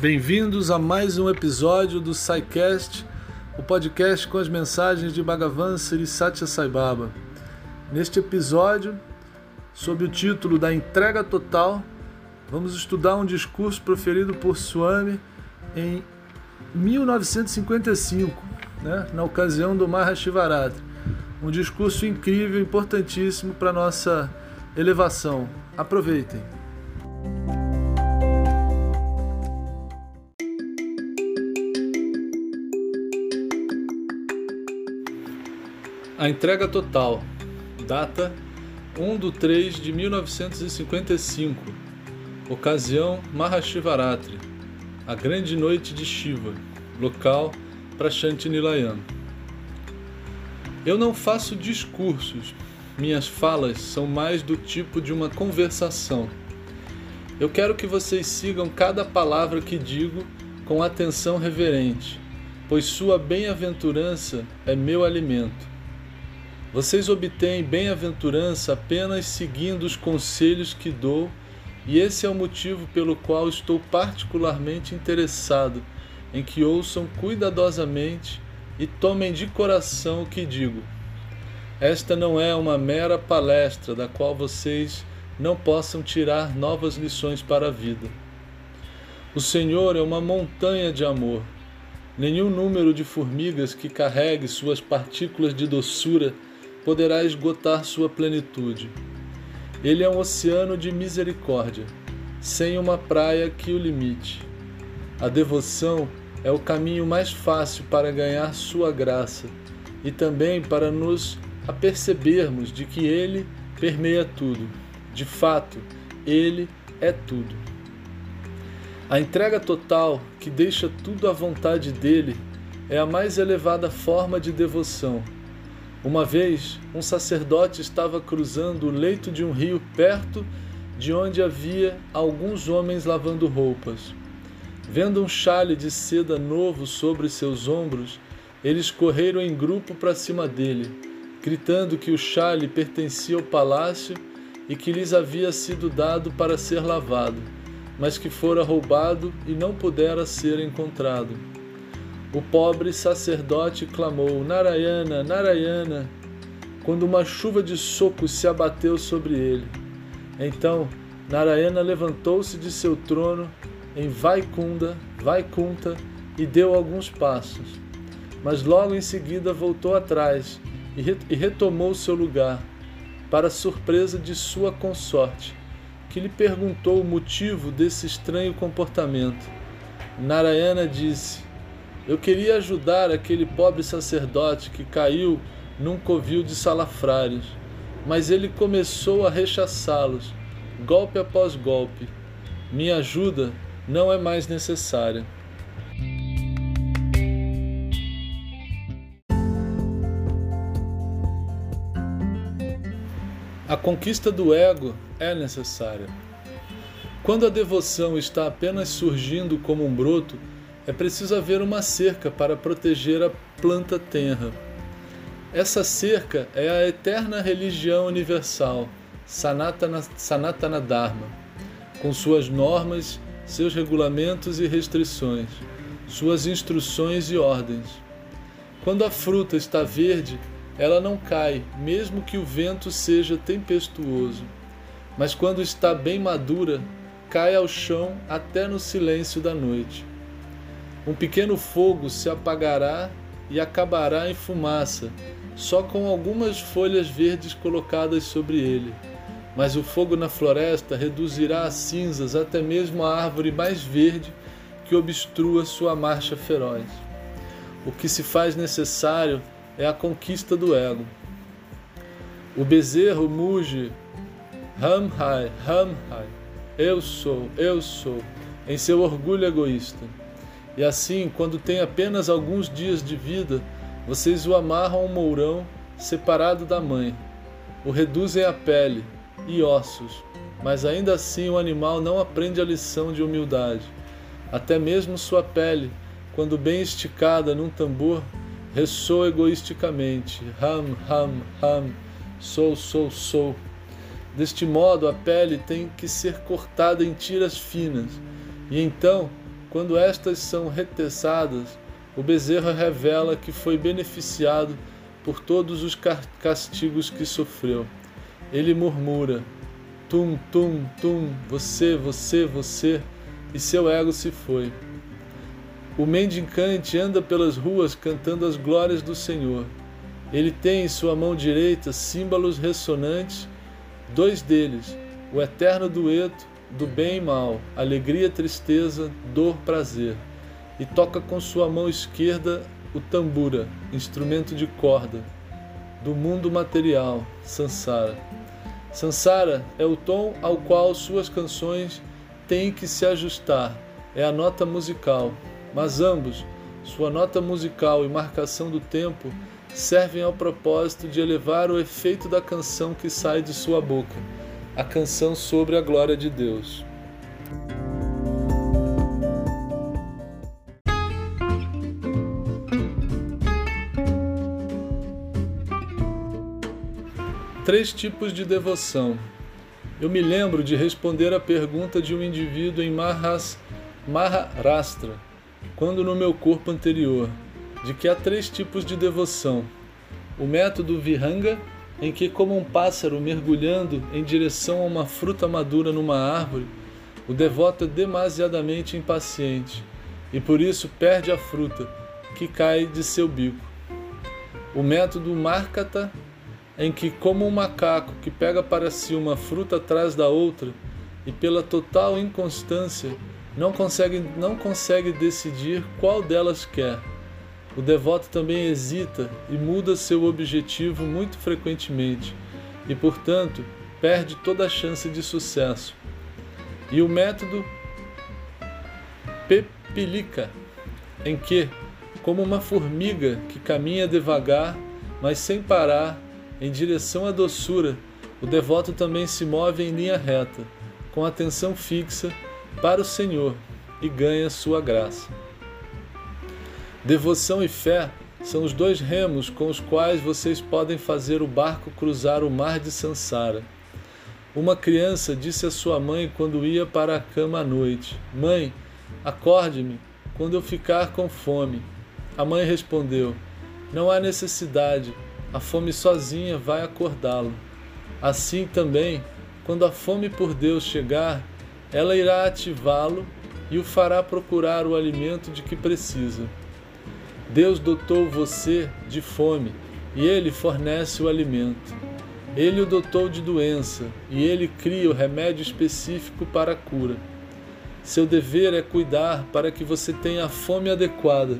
Bem-vindos a mais um episódio do SciCast, o podcast com as mensagens de Bhagavan Sri Satya Sai Baba. Neste episódio, sob o título da Entrega Total, vamos estudar um discurso proferido por Swami em 1955, né, na ocasião do Mahashivaratri. Um discurso incrível, importantíssimo para nossa elevação. Aproveitem! A entrega total. Data 1 de 3 de 1955. Ocasião Mahashivaratri. A grande noite de Shiva. Local Prashanti Nilayam. Eu não faço discursos. Minhas falas são mais do tipo de uma conversação. Eu quero que vocês sigam cada palavra que digo com atenção reverente, pois sua bem-aventurança é meu alimento. Vocês obtêm bem-aventurança apenas seguindo os conselhos que dou, e esse é o motivo pelo qual estou particularmente interessado em que ouçam cuidadosamente e tomem de coração o que digo. Esta não é uma mera palestra da qual vocês não possam tirar novas lições para a vida. O Senhor é uma montanha de amor. Nenhum número de formigas que carregue suas partículas de doçura poderá esgotar sua plenitude. Ele é um oceano de misericórdia, sem uma praia que o limite. A devoção é o caminho mais fácil para ganhar sua graça e também para nos apercebermos de que ele permeia tudo. De fato, ele é tudo. A entrega total, que deixa tudo à vontade dele, é a mais elevada forma de devoção uma vez, um sacerdote estava cruzando o leito de um rio perto de onde havia alguns homens lavando roupas. Vendo um chale de seda novo sobre seus ombros, eles correram em grupo para cima dele, gritando que o chale pertencia ao palácio e que lhes havia sido dado para ser lavado, mas que fora roubado e não pudera ser encontrado. O pobre sacerdote clamou: Narayana, Narayana, quando uma chuva de socos se abateu sobre ele. Então Narayana levantou-se de seu trono em Vaikunda, Vaikunta e deu alguns passos. Mas logo em seguida voltou atrás e retomou seu lugar, para surpresa de sua consorte, que lhe perguntou o motivo desse estranho comportamento. Narayana disse: eu queria ajudar aquele pobre sacerdote que caiu num covil de salafrários, mas ele começou a rechaçá-los, golpe após golpe. Minha ajuda não é mais necessária. A conquista do ego é necessária. Quando a devoção está apenas surgindo como um broto, é preciso haver uma cerca para proteger a planta tenra. Essa cerca é a eterna religião universal, Sanatana, Sanatana Dharma, com suas normas, seus regulamentos e restrições, suas instruções e ordens. Quando a fruta está verde, ela não cai, mesmo que o vento seja tempestuoso. Mas quando está bem madura, cai ao chão até no silêncio da noite. Um pequeno fogo se apagará e acabará em fumaça, só com algumas folhas verdes colocadas sobre ele. Mas o fogo na floresta reduzirá a cinzas até mesmo a árvore mais verde que obstrua sua marcha feroz. O que se faz necessário é a conquista do ego. O bezerro muge Hamhai, Hamhai, eu sou, eu sou, em seu orgulho egoísta. E assim, quando tem apenas alguns dias de vida, vocês o amarram ao mourão separado da mãe, o reduzem a pele e ossos, mas ainda assim o animal não aprende a lição de humildade. Até mesmo sua pele, quando bem esticada num tambor, ressoa egoisticamente: Ram, ram, ram, sou, sou, sou. Deste modo, a pele tem que ser cortada em tiras finas, e então quando estas são retessadas, o bezerro revela que foi beneficiado por todos os castigos que sofreu. Ele murmura: Tum, tum, tum, você, você, você, e seu ego se foi. O mendicante anda pelas ruas cantando as glórias do Senhor. Ele tem em sua mão direita símbolos ressonantes, dois deles, o eterno dueto do bem e mal, alegria, tristeza, dor, prazer, e toca com sua mão esquerda o tambura, instrumento de corda, do mundo material, Sansara. Sansara é o tom ao qual suas canções têm que se ajustar, é a nota musical, mas ambos, sua nota musical e marcação do tempo, servem ao propósito de elevar o efeito da canção que sai de sua boca, a canção sobre a glória de Deus. Três tipos de devoção. Eu me lembro de responder a pergunta de um indivíduo em Mahas, quando no meu corpo anterior, de que há três tipos de devoção. O método Vihanga, em que, como um pássaro mergulhando em direção a uma fruta madura numa árvore, o devoto é demasiadamente impaciente e por isso perde a fruta que cai de seu bico. O método Markata, em que, como um macaco que pega para si uma fruta atrás da outra e pela total inconstância não consegue, não consegue decidir qual delas quer. O devoto também hesita e muda seu objetivo muito frequentemente e, portanto, perde toda a chance de sucesso. E o método Pepilica, em que, como uma formiga que caminha devagar, mas sem parar, em direção à doçura, o devoto também se move em linha reta, com atenção fixa para o Senhor e ganha sua graça. Devoção e fé são os dois remos com os quais vocês podem fazer o barco cruzar o mar de Sansara. Uma criança disse à sua mãe quando ia para a cama à noite: Mãe, acorde-me quando eu ficar com fome. A mãe respondeu: Não há necessidade a fome sozinha vai acordá-lo. Assim também, quando a fome por Deus chegar, ela irá ativá-lo e o fará procurar o alimento de que precisa. Deus dotou você de fome e ele fornece o alimento. Ele o dotou de doença e ele cria o remédio específico para a cura. Seu dever é cuidar para que você tenha a fome adequada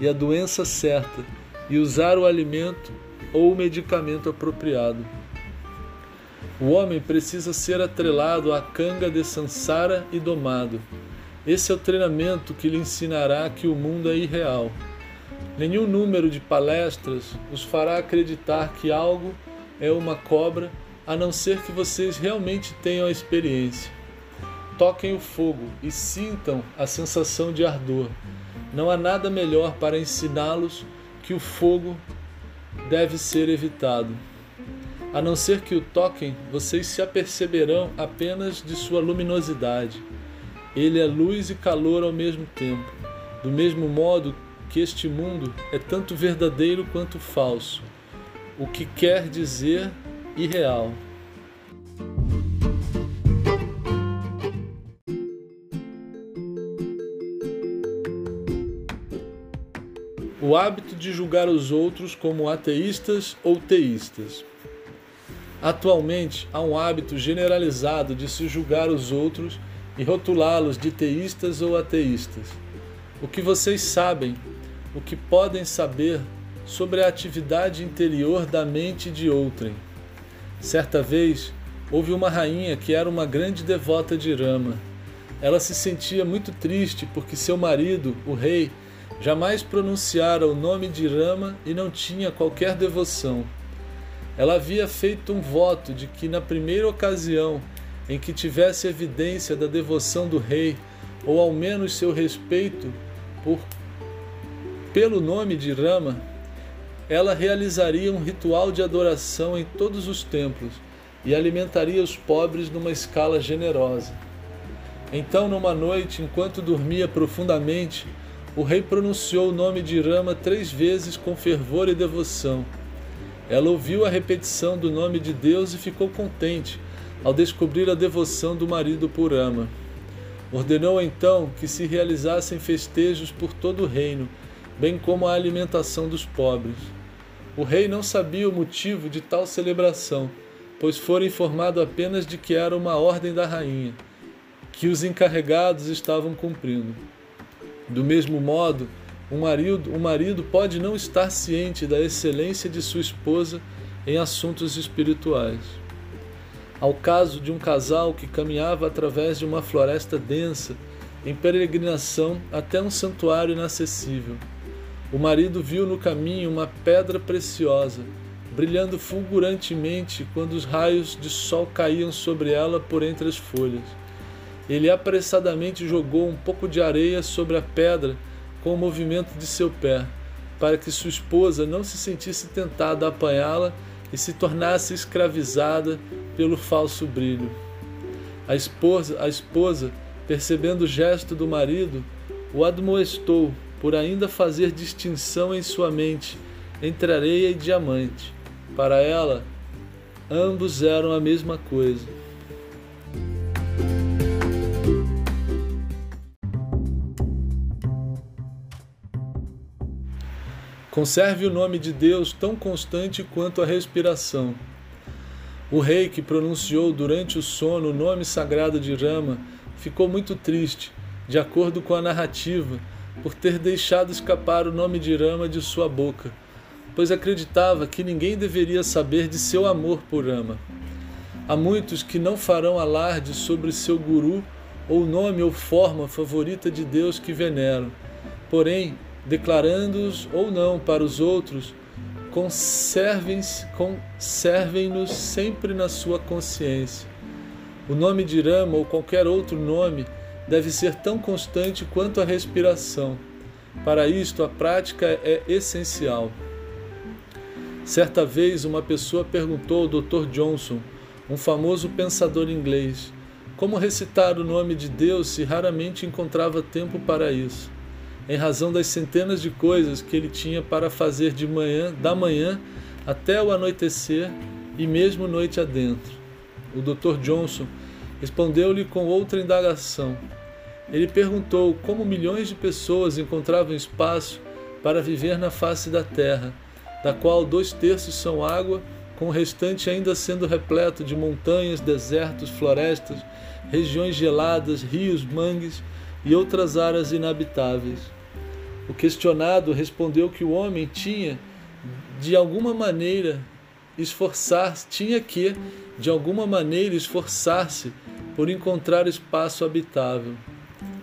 e a doença certa e usar o alimento ou o medicamento apropriado. O homem precisa ser atrelado à canga de Sansara e domado. Esse é o treinamento que lhe ensinará que o mundo é irreal. Nenhum número de palestras os fará acreditar que algo é uma cobra, a não ser que vocês realmente tenham a experiência. Toquem o fogo e sintam a sensação de ardor. Não há nada melhor para ensiná-los que o fogo deve ser evitado. A não ser que o toquem, vocês se aperceberão apenas de sua luminosidade. Ele é luz e calor ao mesmo tempo, do mesmo modo que este mundo é tanto verdadeiro quanto falso, o que quer dizer irreal. o hábito de julgar os outros como ateístas ou teístas. Atualmente, há um hábito generalizado de se julgar os outros e rotulá-los de teístas ou ateístas. O que vocês sabem, o que podem saber sobre a atividade interior da mente de outrem. Certa vez, houve uma rainha que era uma grande devota de Rama. Ela se sentia muito triste porque seu marido, o rei, Jamais pronunciara o nome de Rama e não tinha qualquer devoção. Ela havia feito um voto de que, na primeira ocasião em que tivesse evidência da devoção do rei, ou ao menos seu respeito por, pelo nome de Rama, ela realizaria um ritual de adoração em todos os templos e alimentaria os pobres numa escala generosa. Então, numa noite, enquanto dormia profundamente, o rei pronunciou o nome de Rama três vezes com fervor e devoção. Ela ouviu a repetição do nome de Deus e ficou contente ao descobrir a devoção do marido por Rama. Ordenou então que se realizassem festejos por todo o reino, bem como a alimentação dos pobres. O rei não sabia o motivo de tal celebração, pois fora informado apenas de que era uma ordem da rainha, que os encarregados estavam cumprindo. Do mesmo modo, o marido, o marido pode não estar ciente da excelência de sua esposa em assuntos espirituais. Ao caso de um casal que caminhava através de uma floresta densa em peregrinação até um santuário inacessível. O marido viu no caminho uma pedra preciosa, brilhando fulgurantemente quando os raios de sol caíam sobre ela por entre as folhas. Ele apressadamente jogou um pouco de areia sobre a pedra com o movimento de seu pé, para que sua esposa não se sentisse tentada a apanhá-la e se tornasse escravizada pelo falso brilho. A esposa, a esposa, percebendo o gesto do marido, o admoestou por ainda fazer distinção em sua mente entre areia e diamante. Para ela, ambos eram a mesma coisa. Conserve o nome de Deus tão constante quanto a respiração. O rei que pronunciou durante o sono o nome sagrado de Rama ficou muito triste, de acordo com a narrativa, por ter deixado escapar o nome de Rama de sua boca, pois acreditava que ninguém deveria saber de seu amor por Rama. Há muitos que não farão alarde sobre seu guru ou nome ou forma favorita de Deus que veneram. Porém, declarando-os ou não para os outros, conservem-nos conservem sempre na sua consciência. O nome de Rama ou qualquer outro nome deve ser tão constante quanto a respiração. Para isto, a prática é essencial. Certa vez, uma pessoa perguntou ao Dr. Johnson, um famoso pensador inglês, como recitar o nome de Deus se raramente encontrava tempo para isso em razão das centenas de coisas que ele tinha para fazer de manhã, da manhã até o anoitecer e mesmo noite adentro. O Dr. Johnson respondeu-lhe com outra indagação. Ele perguntou como milhões de pessoas encontravam espaço para viver na face da terra, da qual dois terços são água, com o restante ainda sendo repleto de montanhas, desertos, florestas, regiões geladas, rios, mangues e outras áreas inabitáveis. O questionado respondeu que o homem tinha, de alguma maneira, esforçar, tinha que, de alguma maneira, esforçar-se por encontrar espaço habitável.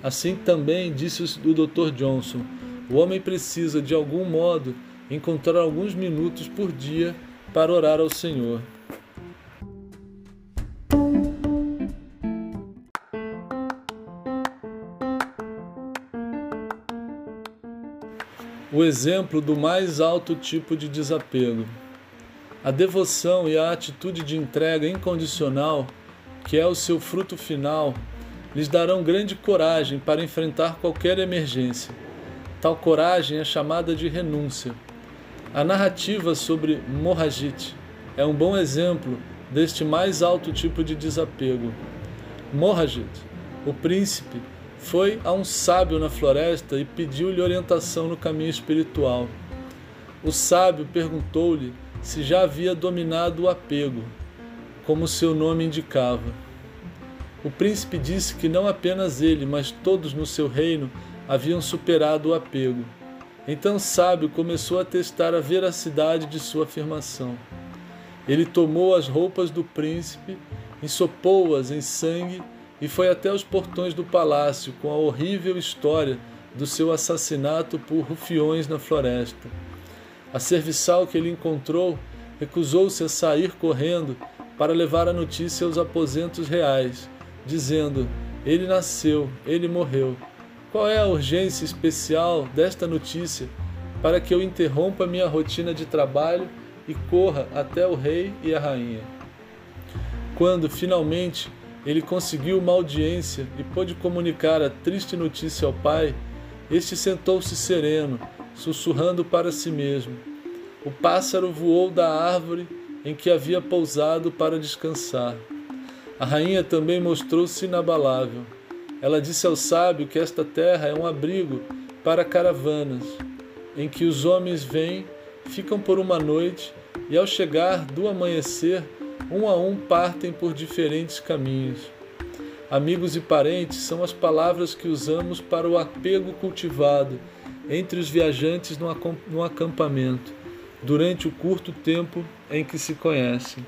Assim também disse o Dr. Johnson: o homem precisa, de algum modo, encontrar alguns minutos por dia para orar ao Senhor. o exemplo do mais alto tipo de desapego. A devoção e a atitude de entrega incondicional, que é o seu fruto final, lhes darão grande coragem para enfrentar qualquer emergência. Tal coragem é chamada de renúncia. A narrativa sobre Mohajit é um bom exemplo deste mais alto tipo de desapego. Mohajit, o príncipe, foi a um sábio na floresta e pediu-lhe orientação no caminho espiritual. O sábio perguntou-lhe se já havia dominado o apego, como seu nome indicava. O príncipe disse que não apenas ele, mas todos no seu reino haviam superado o apego. Então sábio começou a testar a veracidade de sua afirmação. Ele tomou as roupas do príncipe, ensopou-as em sangue e foi até os portões do palácio com a horrível história do seu assassinato por rufiões na floresta. A serviçal que ele encontrou recusou-se a sair correndo para levar a notícia aos aposentos reais, dizendo: Ele nasceu, ele morreu. Qual é a urgência especial desta notícia para que eu interrompa minha rotina de trabalho e corra até o rei e a rainha? Quando finalmente ele conseguiu uma audiência e pôde comunicar a triste notícia ao pai, este sentou-se sereno, sussurrando para si mesmo. O pássaro voou da árvore em que havia pousado para descansar. A rainha também mostrou-se inabalável. Ela disse ao sábio que esta terra é um abrigo para caravanas, em que os homens vêm, ficam por uma noite e, ao chegar do amanhecer, um a um partem por diferentes caminhos. Amigos e parentes são as palavras que usamos para o apego cultivado entre os viajantes no acampamento, durante o curto tempo em que se conhecem.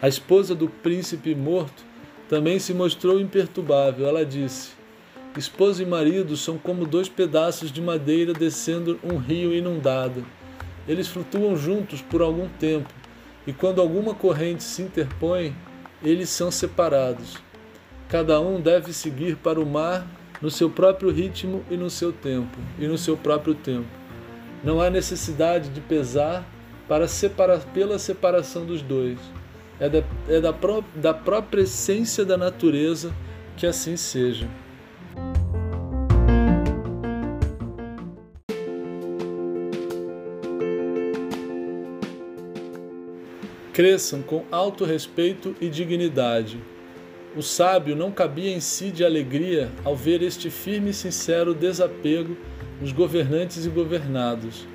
A esposa do príncipe morto também se mostrou imperturbável. Ela disse: Esposa e marido são como dois pedaços de madeira descendo um rio inundado. Eles flutuam juntos por algum tempo, e quando alguma corrente se interpõe, eles são separados. Cada um deve seguir para o mar no seu próprio ritmo e no seu tempo, e no seu próprio tempo. Não há necessidade de pesar para separar pela separação dos dois. É, da, é da, pró da própria essência da natureza que assim seja. cresçam com alto respeito e dignidade. O sábio não cabia em si de alegria ao ver este firme e sincero desapego nos governantes e governados.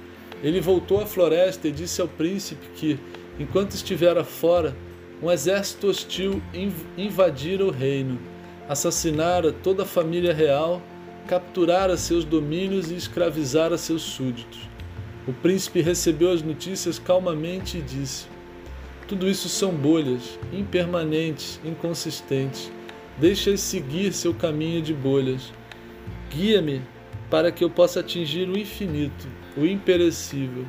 Ele voltou à floresta e disse ao príncipe que, enquanto estivera fora, um exército hostil invadira o reino, assassinara toda a família real, capturara seus domínios e escravizara seus súditos. O príncipe recebeu as notícias calmamente e disse: tudo isso são bolhas, impermanentes, inconsistentes. Deixa-as seguir seu caminho de bolhas. Guia-me para que eu possa atingir o infinito, o imperecível.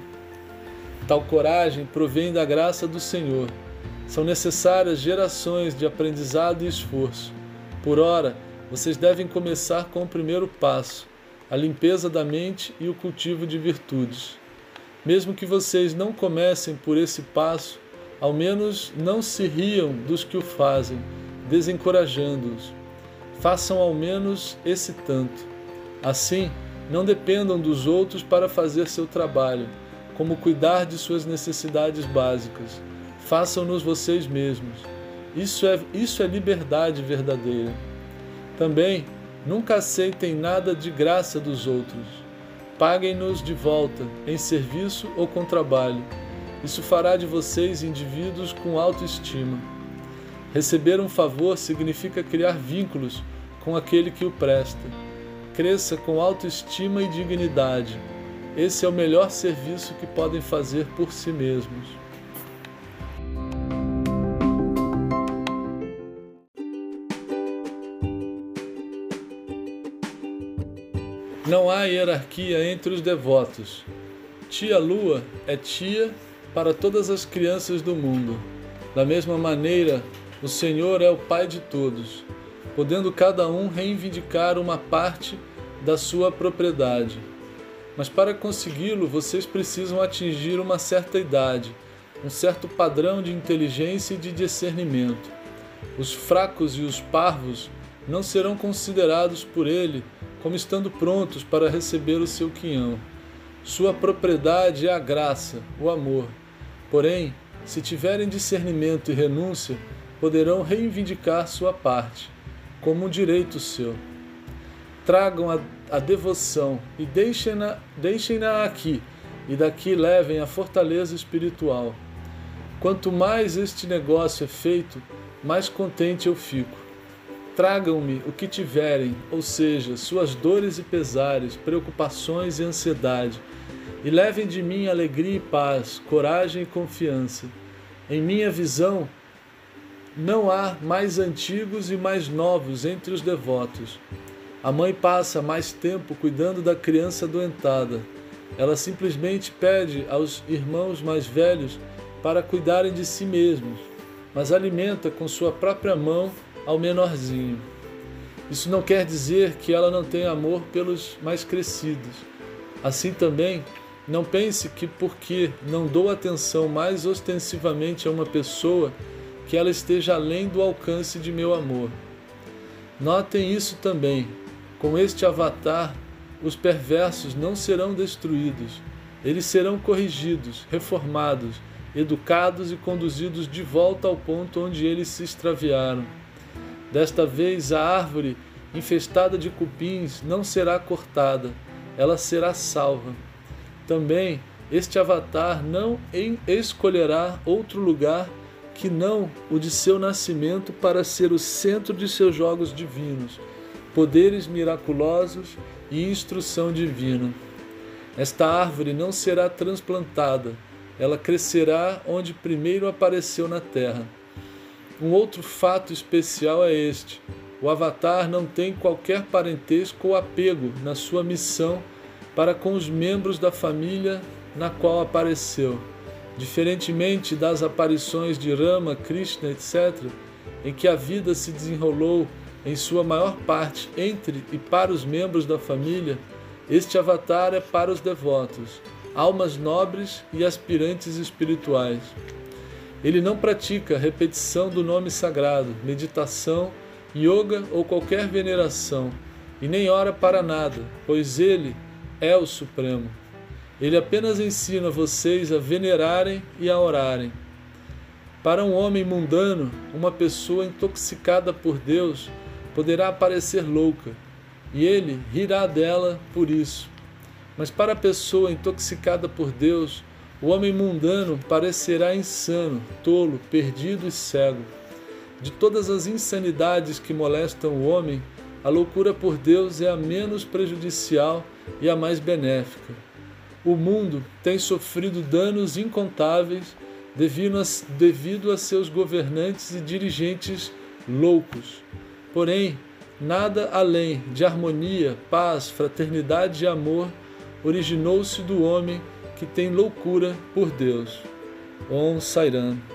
Tal coragem provém da graça do Senhor. São necessárias gerações de aprendizado e esforço. Por ora, vocês devem começar com o primeiro passo, a limpeza da mente e o cultivo de virtudes. Mesmo que vocês não comecem por esse passo, ao menos não se riam dos que o fazem, desencorajando-os. Façam ao menos esse tanto. Assim, não dependam dos outros para fazer seu trabalho, como cuidar de suas necessidades básicas. Façam-nos vocês mesmos. Isso é, isso é liberdade verdadeira. Também, nunca aceitem nada de graça dos outros. Paguem-nos de volta, em serviço ou com trabalho isso fará de vocês indivíduos com autoestima. Receber um favor significa criar vínculos com aquele que o presta. Cresça com autoestima e dignidade. Esse é o melhor serviço que podem fazer por si mesmos. Não há hierarquia entre os devotos. Tia Lua é tia para todas as crianças do mundo. Da mesma maneira, o Senhor é o Pai de todos, podendo cada um reivindicar uma parte da sua propriedade. Mas para consegui-lo, vocês precisam atingir uma certa idade, um certo padrão de inteligência e de discernimento. Os fracos e os parvos não serão considerados por ele como estando prontos para receber o seu quinhão. Sua propriedade é a graça, o amor. Porém, se tiverem discernimento e renúncia, poderão reivindicar sua parte, como um direito seu. Tragam a, a devoção e deixem-na deixem aqui, e daqui levem a fortaleza espiritual. Quanto mais este negócio é feito, mais contente eu fico. Tragam-me o que tiverem, ou seja, suas dores e pesares, preocupações e ansiedade e levem de mim alegria e paz, coragem e confiança. Em minha visão, não há mais antigos e mais novos entre os devotos. A mãe passa mais tempo cuidando da criança adoentada. Ela simplesmente pede aos irmãos mais velhos para cuidarem de si mesmos, mas alimenta com sua própria mão ao menorzinho. Isso não quer dizer que ela não tenha amor pelos mais crescidos. Assim também, não pense que porque não dou atenção mais ostensivamente a uma pessoa, que ela esteja além do alcance de meu amor. Notem isso também. Com este avatar, os perversos não serão destruídos, eles serão corrigidos, reformados, educados e conduzidos de volta ao ponto onde eles se extraviaram. Desta vez, a árvore infestada de cupins não será cortada, ela será salva. Também, este avatar não escolherá outro lugar que não o de seu nascimento para ser o centro de seus jogos divinos, poderes miraculosos e instrução divina. Esta árvore não será transplantada, ela crescerá onde primeiro apareceu na terra. Um outro fato especial é este: o Avatar não tem qualquer parentesco ou apego na sua missão para com os membros da família na qual apareceu. Diferentemente das aparições de Rama, Krishna, etc., em que a vida se desenrolou em sua maior parte entre e para os membros da família, este avatar é para os devotos, almas nobres e aspirantes espirituais. Ele não pratica repetição do nome sagrado, meditação, yoga ou qualquer veneração, e nem ora para nada, pois ele é o Supremo. Ele apenas ensina vocês a venerarem e a orarem. Para um homem mundano, uma pessoa intoxicada por Deus poderá parecer louca, e ele rirá dela por isso. Mas para a pessoa intoxicada por Deus, o homem mundano parecerá insano, tolo, perdido e cego. De todas as insanidades que molestam o homem, a loucura por Deus é a menos prejudicial e a mais benéfica. O mundo tem sofrido danos incontáveis devido a, devido a seus governantes e dirigentes loucos. Porém, nada além de harmonia, paz, fraternidade e amor originou-se do homem que tem loucura por Deus. Om Sairam.